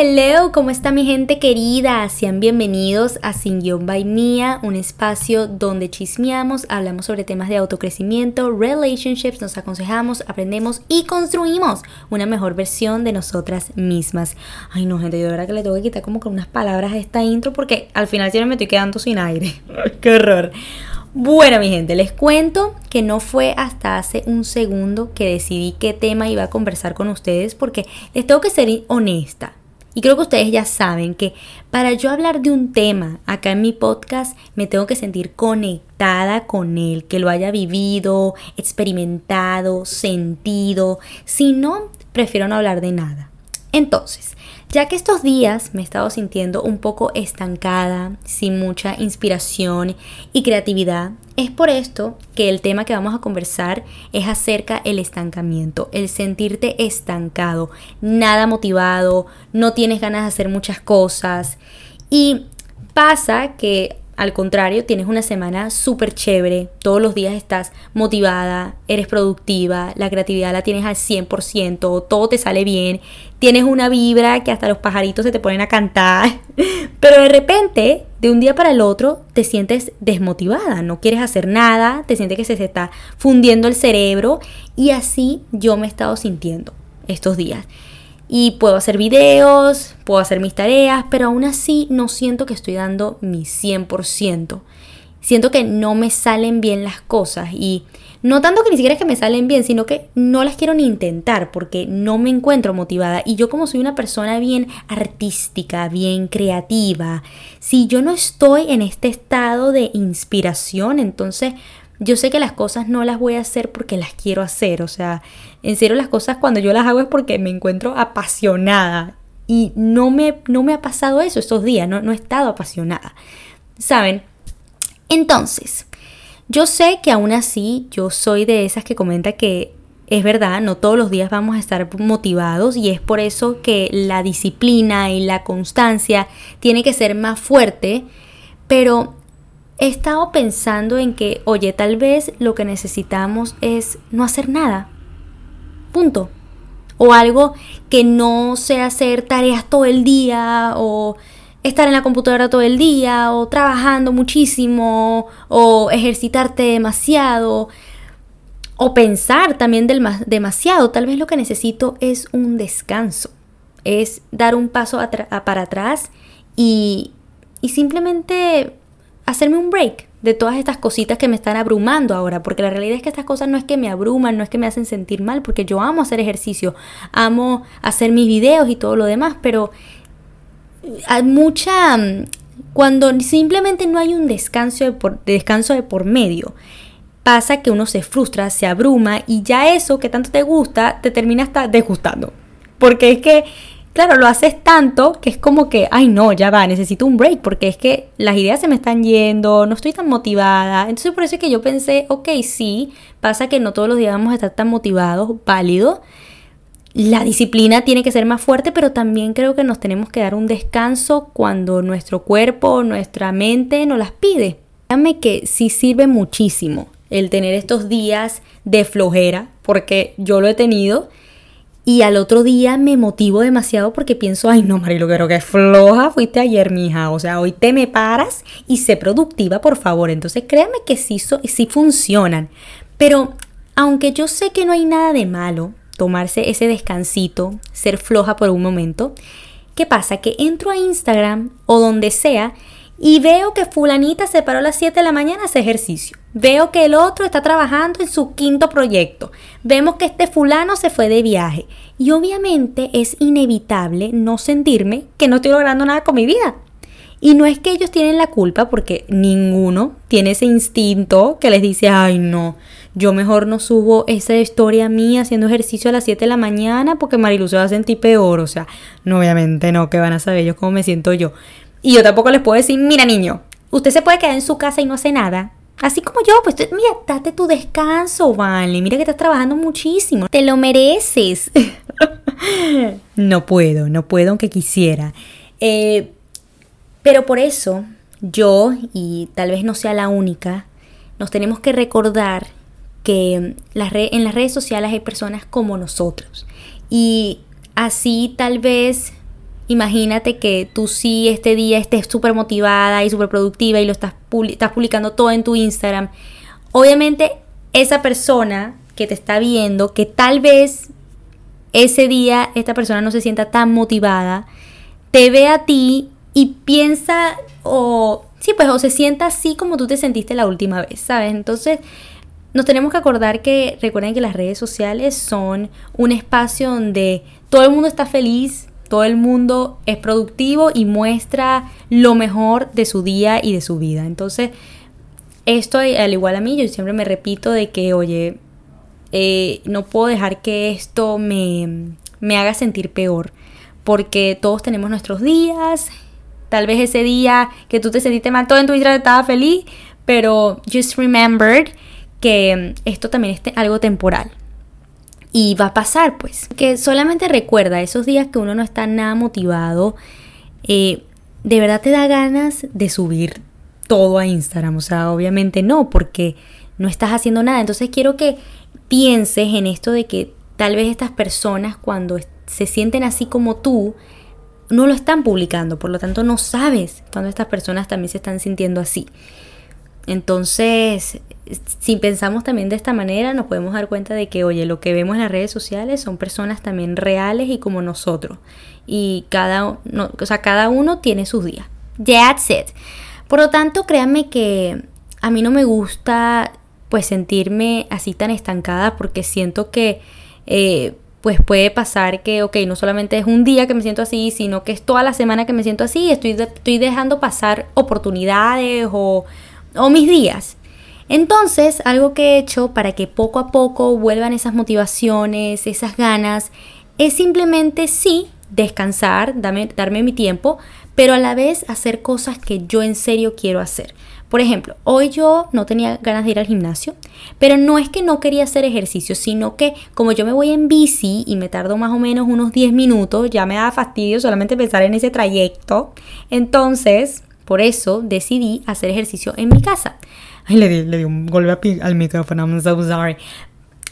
Hello, ¿cómo está mi gente querida? Sean bienvenidos a Sin Guión by Mía, un espacio donde chismeamos, hablamos sobre temas de autocrecimiento, relationships, nos aconsejamos, aprendemos y construimos una mejor versión de nosotras mismas. Ay no, gente, yo de verdad que le tengo que quitar como con unas palabras a esta intro porque al final siempre me estoy quedando sin aire. ¡Qué horror! Bueno, mi gente, les cuento que no fue hasta hace un segundo que decidí qué tema iba a conversar con ustedes porque les tengo que ser honesta. Y creo que ustedes ya saben que para yo hablar de un tema acá en mi podcast me tengo que sentir conectada con él, que lo haya vivido, experimentado, sentido. Si no, prefiero no hablar de nada. Entonces, ya que estos días me he estado sintiendo un poco estancada, sin mucha inspiración y creatividad, es por esto que el tema que vamos a conversar es acerca el estancamiento, el sentirte estancado, nada motivado, no tienes ganas de hacer muchas cosas. Y pasa que al contrario, tienes una semana súper chévere, todos los días estás motivada, eres productiva, la creatividad la tienes al 100%, todo te sale bien, tienes una vibra que hasta los pajaritos se te ponen a cantar, pero de repente, de un día para el otro, te sientes desmotivada, no quieres hacer nada, te sientes que se te está fundiendo el cerebro y así yo me he estado sintiendo estos días y puedo hacer videos, puedo hacer mis tareas, pero aún así no siento que estoy dando mi 100%. Siento que no me salen bien las cosas y no tanto que ni siquiera es que me salen bien, sino que no las quiero ni intentar porque no me encuentro motivada. Y yo como soy una persona bien artística, bien creativa, si yo no estoy en este estado de inspiración, entonces yo sé que las cosas no las voy a hacer porque las quiero hacer, o sea, en serio las cosas cuando yo las hago es porque me encuentro apasionada y no me, no me ha pasado eso estos días, no, no he estado apasionada, ¿saben? Entonces, yo sé que aún así yo soy de esas que comenta que es verdad, no todos los días vamos a estar motivados y es por eso que la disciplina y la constancia tiene que ser más fuerte, pero he estado pensando en que, oye, tal vez lo que necesitamos es no hacer nada. Punto. O algo que no sea hacer tareas todo el día o estar en la computadora todo el día o trabajando muchísimo o ejercitarte demasiado o pensar también demasiado. Tal vez lo que necesito es un descanso, es dar un paso para atrás y, y simplemente hacerme un break de todas estas cositas que me están abrumando ahora, porque la realidad es que estas cosas no es que me abruman, no es que me hacen sentir mal, porque yo amo hacer ejercicio, amo hacer mis videos y todo lo demás, pero hay mucha... Mm, cuando simplemente no hay un descanso de por, descanso de por medio, pasa que uno se frustra, se abruma y ya eso que tanto te gusta te termina hasta desgustando. Porque es que claro, lo haces tanto que es como que, ay no, ya va, necesito un break porque es que las ideas se me están yendo, no estoy tan motivada. Entonces por eso es que yo pensé, ok, sí, pasa que no todos los días vamos a estar tan motivados, válido. La disciplina tiene que ser más fuerte, pero también creo que nos tenemos que dar un descanso cuando nuestro cuerpo, nuestra mente nos las pide. Dígame que sí sirve muchísimo el tener estos días de flojera, porque yo lo he tenido y al otro día me motivo demasiado porque pienso, ay no, Marilo, creo que floja fuiste ayer, mija. O sea, hoy te me paras y sé productiva, por favor. Entonces créanme que sí, sí funcionan. Pero aunque yo sé que no hay nada de malo tomarse ese descansito, ser floja por un momento, ¿qué pasa? Que entro a Instagram o donde sea y veo que fulanita se paró a las 7 de la mañana a hacer ejercicio. Veo que el otro está trabajando en su quinto proyecto. Vemos que este fulano se fue de viaje. Y obviamente es inevitable no sentirme que no estoy logrando nada con mi vida. Y no es que ellos tienen la culpa porque ninguno tiene ese instinto que les dice, ay no, yo mejor no subo esa historia mía haciendo ejercicio a las 7 de la mañana porque Marilu se va a sentir peor. O sea, no, obviamente no, que van a saber ellos cómo me siento yo. Y yo tampoco les puedo decir, mira niño, usted se puede quedar en su casa y no hace nada. Así como yo, pues mira, date tu descanso, vale. Mira que estás trabajando muchísimo. Te lo mereces. no puedo, no puedo aunque quisiera. Eh, pero por eso yo, y tal vez no sea la única, nos tenemos que recordar que las en las redes sociales hay personas como nosotros. Y así tal vez imagínate que tú sí este día estés súper motivada y súper productiva y lo estás, estás publicando todo en tu Instagram. Obviamente esa persona que te está viendo, que tal vez ese día esta persona no se sienta tan motivada, te ve a ti y piensa o sí, pues o se sienta así como tú te sentiste la última vez, ¿sabes? Entonces, nos tenemos que acordar que recuerden que las redes sociales son un espacio donde todo el mundo está feliz, todo el mundo es productivo y muestra lo mejor de su día y de su vida. Entonces, esto al igual a mí, yo siempre me repito de que, oye, eh, no puedo dejar que esto me, me haga sentir peor, porque todos tenemos nuestros días, tal vez ese día que tú te sentiste mal, todo en tu vida estaba feliz, pero just remembered que esto también es algo temporal. Y va a pasar, pues. Que solamente recuerda esos días que uno no está nada motivado. Eh, de verdad te da ganas de subir todo a Instagram. O sea, obviamente no, porque no estás haciendo nada. Entonces quiero que pienses en esto de que tal vez estas personas cuando se sienten así como tú, no lo están publicando. Por lo tanto, no sabes cuando estas personas también se están sintiendo así. Entonces, si pensamos también de esta manera, nos podemos dar cuenta de que, oye, lo que vemos en las redes sociales son personas también reales y como nosotros. Y cada, o sea, cada uno tiene sus días. That's it. Por lo tanto, créanme que a mí no me gusta pues sentirme así tan estancada porque siento que eh, pues puede pasar que, ok, no solamente es un día que me siento así, sino que es toda la semana que me siento así, estoy, estoy dejando pasar oportunidades o o mis días. Entonces, algo que he hecho para que poco a poco vuelvan esas motivaciones, esas ganas, es simplemente sí descansar, darme mi tiempo, pero a la vez hacer cosas que yo en serio quiero hacer. Por ejemplo, hoy yo no tenía ganas de ir al gimnasio, pero no es que no quería hacer ejercicio, sino que como yo me voy en bici y me tardo más o menos unos 10 minutos, ya me da fastidio solamente pensar en ese trayecto. Entonces, por eso decidí hacer ejercicio en mi casa. Ay, le di, le di un golpe al micrófono, I'm so sorry.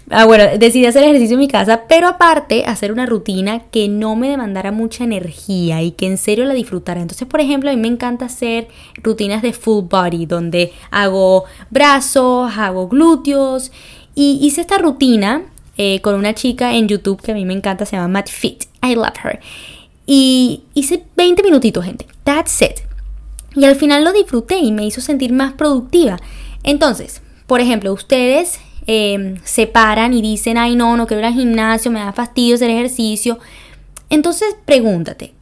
Ah, bueno, decidí hacer ejercicio en mi casa, pero aparte hacer una rutina que no me demandara mucha energía y que en serio la disfrutara. Entonces, por ejemplo, a mí me encanta hacer rutinas de full body, donde hago brazos, hago glúteos. Y hice esta rutina eh, con una chica en YouTube que a mí me encanta, se llama Matt Fit. I love her. Y hice 20 minutitos, gente. That's it. Y al final lo disfruté y me hizo sentir más productiva. Entonces, por ejemplo, ustedes em, se paran y dicen, ay no, no quiero ir al gimnasio, me da fastidio hacer ejercicio. Entonces pregúntate,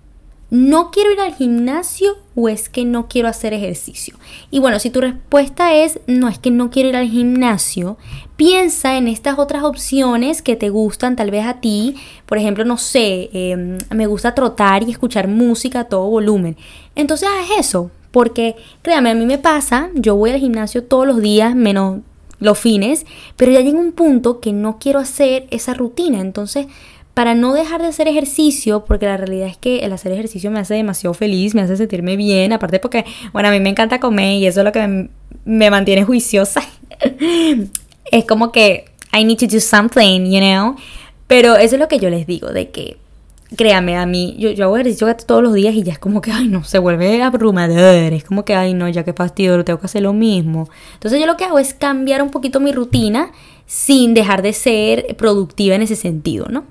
¿no quiero ir al gimnasio o es que no quiero hacer ejercicio? Y bueno, si tu respuesta es, no es que no quiero ir al gimnasio, piensa en estas otras opciones que te gustan tal vez a ti. Por ejemplo, no sé, em, me gusta trotar y escuchar música a todo volumen. Entonces haz eso, porque créame, a mí me pasa, yo voy al gimnasio todos los días, menos los fines, pero ya llega un punto que no quiero hacer esa rutina. Entonces, para no dejar de hacer ejercicio, porque la realidad es que el hacer ejercicio me hace demasiado feliz, me hace sentirme bien, aparte porque, bueno, a mí me encanta comer y eso es lo que me, me mantiene juiciosa. es como que I need to do something, you know. Pero eso es lo que yo les digo, de que créame, a mí, yo, yo hago ejercicio todos los días y ya es como que, ay, no, se vuelve abrumador, es como que, ay, no, ya que fastidio, tengo que hacer lo mismo. Entonces yo lo que hago es cambiar un poquito mi rutina sin dejar de ser productiva en ese sentido, ¿no?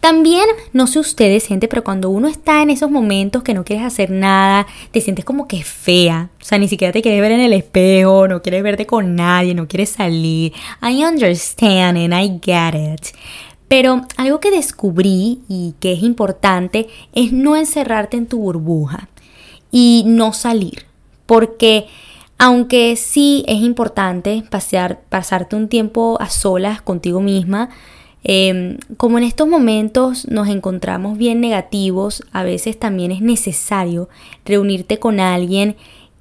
También, no sé ustedes, gente, pero cuando uno está en esos momentos que no quieres hacer nada, te sientes como que fea. O sea, ni siquiera te quieres ver en el espejo, no quieres verte con nadie, no quieres salir. I understand and I get it. Pero algo que descubrí y que es importante es no encerrarte en tu burbuja y no salir. Porque aunque sí es importante pasear, pasarte un tiempo a solas contigo misma, em, como en estos momentos nos encontramos bien negativos, a veces también es necesario reunirte con alguien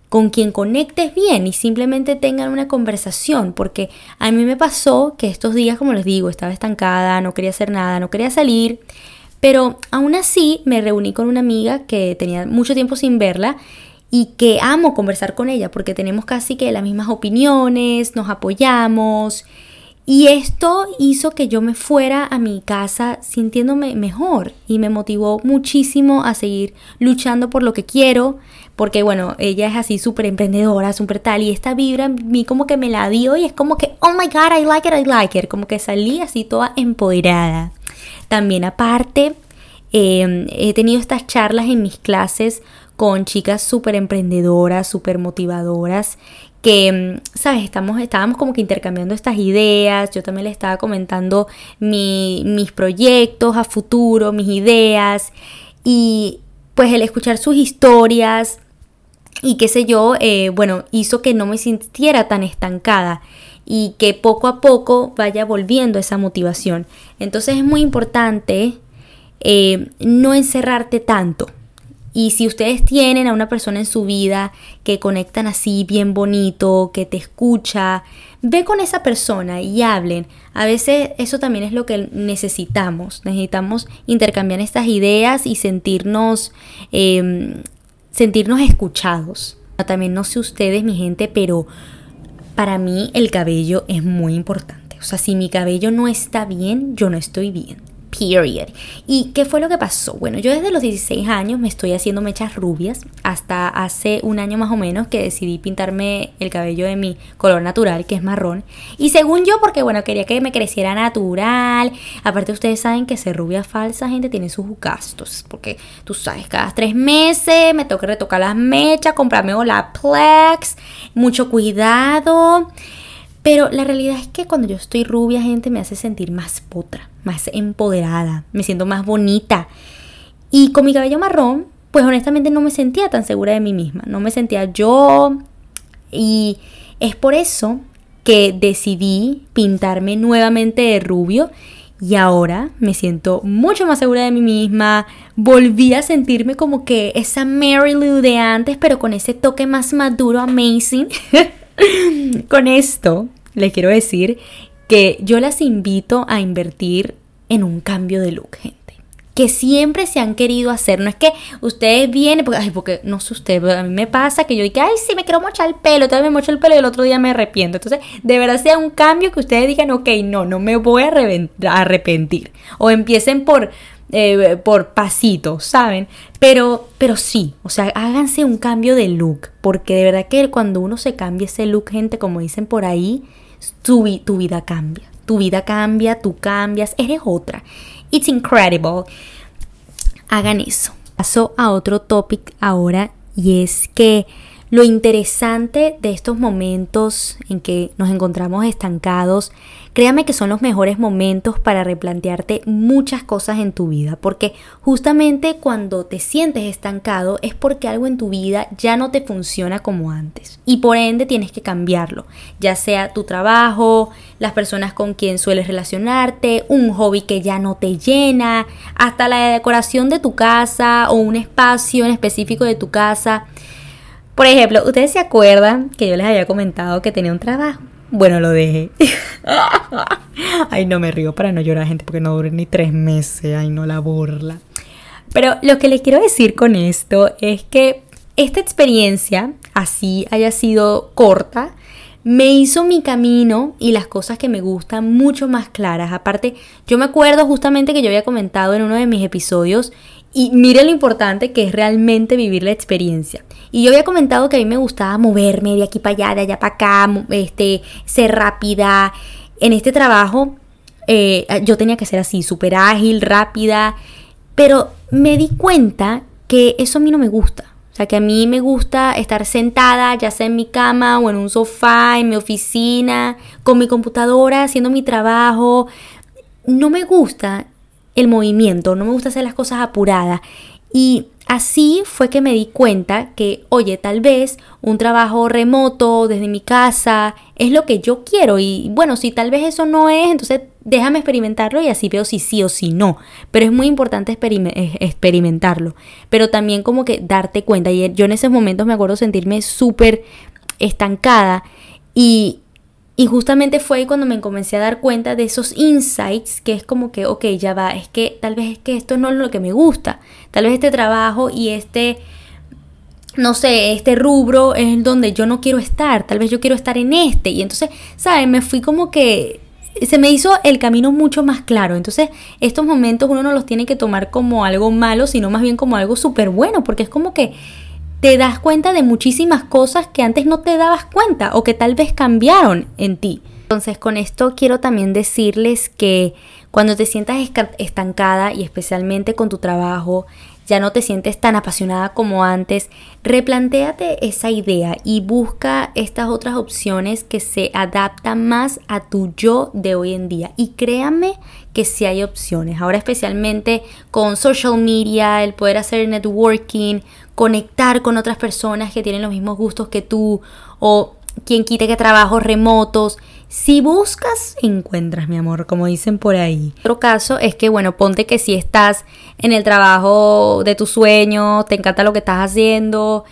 con quien conectes bien y simplemente tengan una conversación, porque a mí me pasó que estos días, como les digo, estaba estancada, no quería hacer nada, no quería salir, pero aún así me reuní con una amiga que tenía mucho tiempo sin verla y que amo conversar con ella porque tenemos casi que las mismas opiniones, nos apoyamos Y esto hizo que yo me fuera a mi casa sintiéndome mejor y me motivó muchísimo a seguir luchando por lo que quiero, porque bueno, ella es así súper emprendedora, súper tal, y esta vibra a mí como que me la dio y es como que, oh my god, I like it, I like it, como que salí así toda empoderada. También aparte, em, he tenido estas charlas en mis clases con chicas súper emprendedoras, súper motivadoras que, mm, ¿sabes? Estamos, estábamos como que intercambiando estas ideas, yo también le estaba comentando mis proyectos a futuro, mis ideas, y pues el escuchar sus historias y qué sé yo, eh, bueno, hizo que no me sintiera tan estancada y que poco a poco vaya volviendo esa motivación. Entonces es muy importante eh, no encerrarte tanto y si ustedes tienen a una persona en su vida que conectan así bien bonito, que te escucha, ve con esa persona y hablen. A veces eso también es lo que necesitamos. Necesitamos intercambiar estas ideas y sentirnos, em, sentirnos escuchados. También no sé ustedes, mi gente, pero para mí el cabello es muy importante. O sea, si mi cabello no está bien, yo no estoy bien. Period. ¿Y qué fue lo que pasó? Bueno, yo desde los 16 años me estoy haciendo mechas rubias hasta hace un año más o menos que decidí pintarme el cabello de mi color natural, que es marrón. Y según yo, porque bueno, quería que me creciera natural. Aparte, ustedes saben que ser rubia falsa, gente, tiene sus gastos. Porque tú sabes, cada tres meses me toca retocar las mechas, comprarme Olaplex, mucho cuidado. Pero la realidad es que cuando yo estoy rubia, gente, me hace sentir más potra, más empoderada, me siento más bonita. Y con mi cabello marrón, pues honestamente no me sentía tan segura de mí misma, no me sentía yo. Y es por eso que decidí pintarme nuevamente de rubio y ahora me siento mucho más segura de mí misma. Volví a sentirme como que esa Mary Lou de antes, pero con ese toque más maduro, amazing. Con esto les quiero decir que yo las invito a invertir en un cambio de look, gente. Que siempre se han querido hacer. No es que ustedes vienen, porque, ay, porque no sé usted, a mí me pasa que yo digo, ay, sí, me quiero mochar el pelo, vez me mocho el pelo y el otro día me arrepiento. Entonces, de verdad sea un cambio que ustedes digan, ok, no, no me voy a arrepentir. O empiecen por eh, por pasitos, ¿saben? Pero, pero sí, o sea, háganse un cambio de look, porque de verdad que cuando uno se cambia ese look, gente, como dicen por ahí, tu, tu vida cambia. Tu vida cambia, tú cambias, eres otra. It's incredible. Hagan eso. Paso a otro topic ahora y es que lo interesante de estos momentos en que nos encontramos estancados, créame que son los mejores momentos para replantearte muchas cosas en tu vida, porque justamente cuando te sientes estancado es porque algo en tu vida ya no te funciona como antes y por ende tienes que cambiarlo, ya sea tu trabajo, las personas con quien sueles relacionarte, un hobby que ya no te llena, hasta la decoración de tu casa o un espacio en específico de tu casa. Por ejemplo, ¿ustedes se acuerdan que yo les había comentado que tenía un trabajo? Bueno, lo dejé. Ay, no me río para no llorar, gente, porque no duré ni tres meses. Ay, no la burla. Pero lo que les quiero decir con esto es que esta experiencia, así haya sido corta, me hizo mi camino y las cosas que me gustan mucho más claras. Aparte, yo me acuerdo justamente que yo había comentado en uno de mis episodios y mire lo importante que es realmente vivir la experiencia. Y yo había comentado que a mí me gustaba moverme de aquí para allá, de allá para acá, este, ser rápida. En este trabajo eh, yo tenía que ser así, súper ágil, rápida. Pero me di cuenta que eso a mí no me gusta. O sea, que a mí me gusta estar sentada, ya sea en mi cama o en un sofá, en mi oficina, con mi computadora, haciendo mi trabajo. No me gusta el movimiento, no me gusta hacer las cosas apuradas. Y así fue que me di cuenta que, oye, tal vez un trabajo remoto desde mi casa es lo que yo quiero. Y bueno, si tal vez eso no es, entonces déjame experimentarlo y así veo si sí o si no. Pero es muy importante experimentarlo. Pero también como que darte cuenta. Y yo en esos momentos me acuerdo sentirme súper estancada y, y justamente fue ahí cuando me comencé a dar cuenta de esos insights, que es como que, ok, ya va, es que tal vez es que esto no es lo que me gusta. Tal vez este trabajo y este, no sé, este rubro es donde yo no quiero estar. Tal vez yo quiero estar en este. Y entonces, ¿saben? Me fui como que se me hizo el camino mucho más claro. Entonces, estos momentos uno no los tiene que tomar como algo malo, sino más bien como algo súper bueno, porque es como que te das cuenta de muchísimas cosas que antes no te dabas cuenta o que tal vez cambiaron en ti. Entonces, con esto quiero también decirles que cuando te sientas estancada y especialmente con tu trabajo, ya no te sientes tan apasionada como antes, replantéate esa idea y busca estas otras opciones que se adaptan más a tu yo de hoy en día. Y créanme que sí hay opciones. Ahora especialmente con social media, el poder hacer networking, conectar con otras personas que tienen los mismos gustos que tú o quien quite que trabajos remotos. Si buscas, encuentras, mi amor, como dicen por ahí. Otro caso es que, bueno, ponte que si estás en el trabajo de tu sueño, te encanta lo que estás haciendo,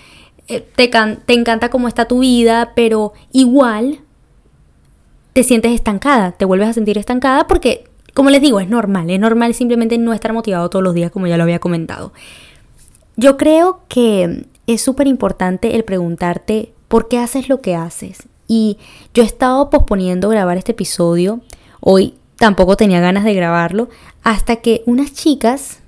eh, te, te encanta cómo está tu vida, pero igual te sientes estancada, te vuelves a sentir estancada porque, como les digo, es normal, es normal simplemente no estar motivado todos los días, como ya lo había comentado. Yo creo que es súper importante el preguntarte por qué haces lo que haces y yo he estado posponiendo grabar este episodio. Hoy tampoco tenía ganas de grabarlo. Hasta que unas chicas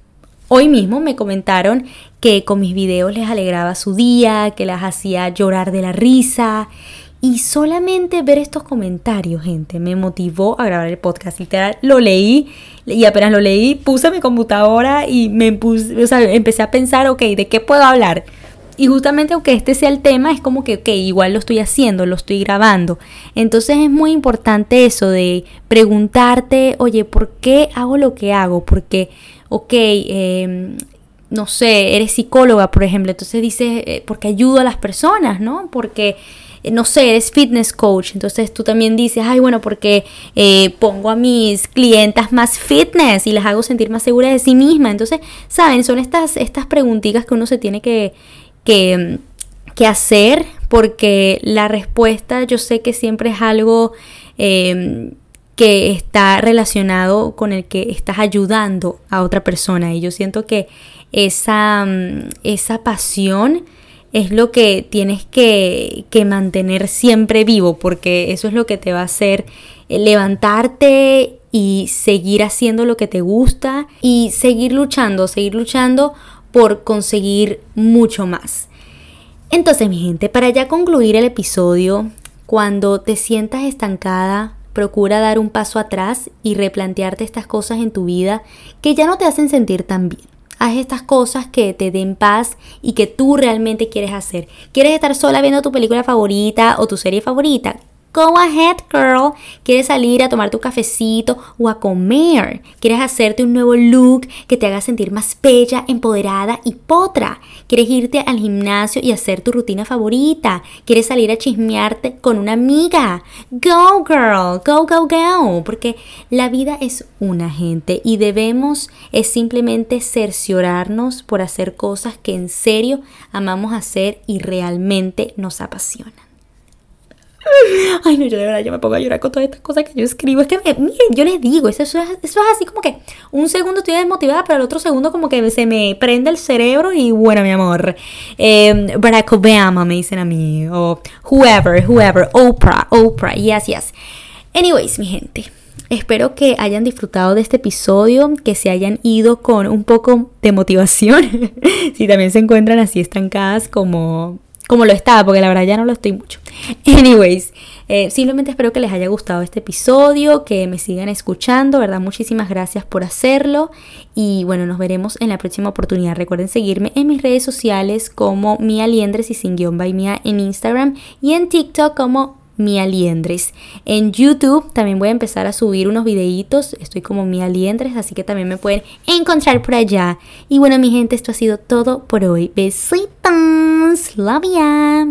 hoy mismo me comentaron que con mis videos les alegraba su día, que las hacía llorar de la risa. Y solamente ver estos comentarios, gente, me motivó a grabar el podcast. Literal, lo leí y apenas lo leí, puse mi computadora y me empecé a pensar, ok, ¿de qué puedo hablar? Y justamente aunque este sea el tema, es como que, ok, igual lo estoy haciendo, lo estoy grabando. Entonces es muy importante eso de preguntarte, oye, ¿por qué hago lo que hago? Porque, ok, em, no sé, eres psicóloga, por ejemplo, entonces dices, eh, porque ayudo a las personas, ¿no? Porque no sé, eres fitness coach, entonces tú también dices, ay, bueno, porque eh, pongo a mis clientas más fitness y las hago sentir más seguras de sí misma. Entonces, saben, son estas, estas preguntitas que uno se tiene que, que, hacer porque la respuesta yo sé que siempre es algo em, que está relacionado con el que estás ayudando a otra persona y yo siento que esa, mm, esa pasión es lo que tienes que, que, mantener siempre vivo porque eso es lo que te va a hacer eh, levantarte y seguir haciendo lo que te gusta y seguir luchando, seguir luchando por conseguir mucho más. Entonces, mi gente, para ya concluir el episodio, cuando te sientas estancada, procura dar un paso atrás y replantearte estas cosas en tu vida que ya no te hacen sentir tan bien. Haz estas cosas que te den paz y que tú realmente quieres hacer. ¿Quieres estar sola viendo tu película favorita o tu serie favorita? Go ahead, girl. ¿Quieres salir a tomar tu cafecito o a comer? ¿Quieres hacerte un nuevo look que te haga sentir más bella, empoderada y potra? ¿Quieres irte al gimnasio y hacer tu rutina favorita? ¿Quieres salir a chismearte con una amiga? Go, girl. Go, go, go. Porque la vida es una gente y debemos es simplemente cerciorarnos por hacer cosas que en serio amamos hacer y realmente nos apasionan. Ay, no, yo de verdad yo me pongo a llorar con todas estas cosas que yo escribo. Es que, miren, yo les digo, eso, es, eso es así como que un segundo estoy desmotivada, pero el otro segundo como que se me prende el cerebro y bueno, mi amor. Eh, Barack Obama me dicen a mí, o whoever, whoever, Oprah, Oprah, yes, yes. Anyways, mi gente. Espero que hayan disfrutado de este episodio, que se hayan ido con un poco de motivación, si también se encuentran así estancadas como como lo estaba, porque la verdad ya no lo estoy mucho. Anyways, eh, simplemente espero que les haya gustado este episodio, que me sigan escuchando, ¿verdad? Muchísimas gracias por hacerlo y bueno, nos veremos en la próxima oportunidad. Recuerden seguirme en mis redes sociales como Mia Liendres y sin guion by Mia en Instagram y en TikTok como Mia Liendres. En YouTube también voy a empezar a subir unos videitos. Estoy como Mia Liendres, así que también me pueden encontrar por allá. Y bueno, mi gente, esto ha sido todo por hoy. Besitos. Love ya.